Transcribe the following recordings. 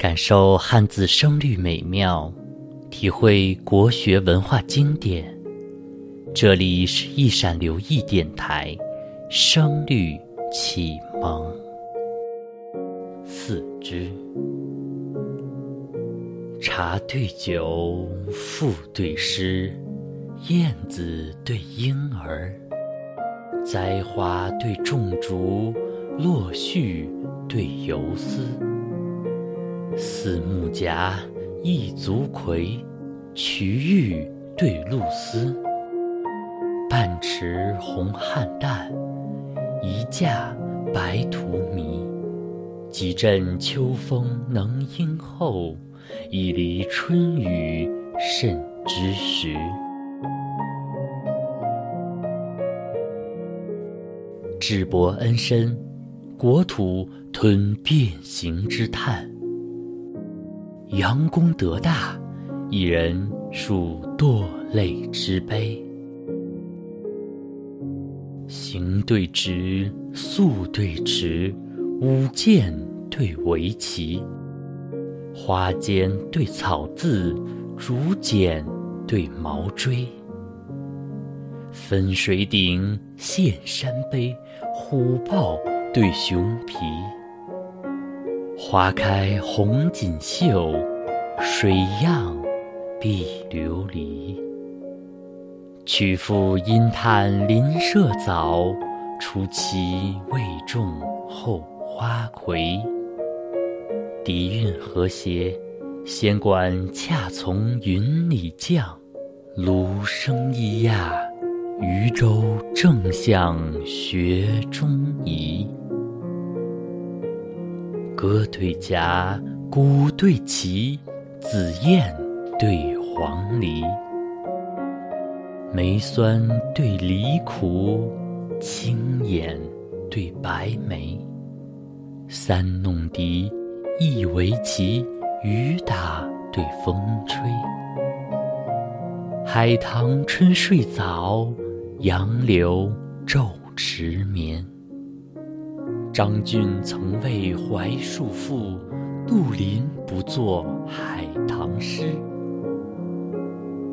感受汉字声律美妙，体会国学文化经典。这里是一闪留意电台，声律启蒙。四之，茶对酒，赋对诗，燕子对莺儿，栽花对种竹，落絮对游丝。四目夹，一足葵，渠玉对露丝。半池红菡萏，一架白荼蘼。几阵秋风能应候，一犁春雨甚知时。智伯恩深，国土吞变形之叹。杨公德大，一人数堕泪之悲。行对直，素对迟，舞剑对围棋，花间对草字，竹简对毛锥。分水岭，现山碑，虎豹对熊皮。花开红锦绣，水漾碧琉璃。曲阜因叹林舍早，初期未种后花魁。底蕴和谐，仙管恰从云里降，芦声咿呀，渔舟正向学中移。歌对夹，鼓对齐，紫燕对黄鹂。梅酸对梨苦，青眼对白眉。三弄笛，一围棋，雨打对风吹。海棠春睡早，杨柳昼迟眠。张君曾为槐树赋，杜林不作海棠诗。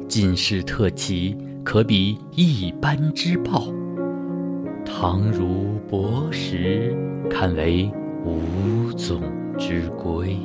进士特奇，可比一般之报；唐儒博识，堪为无总之规。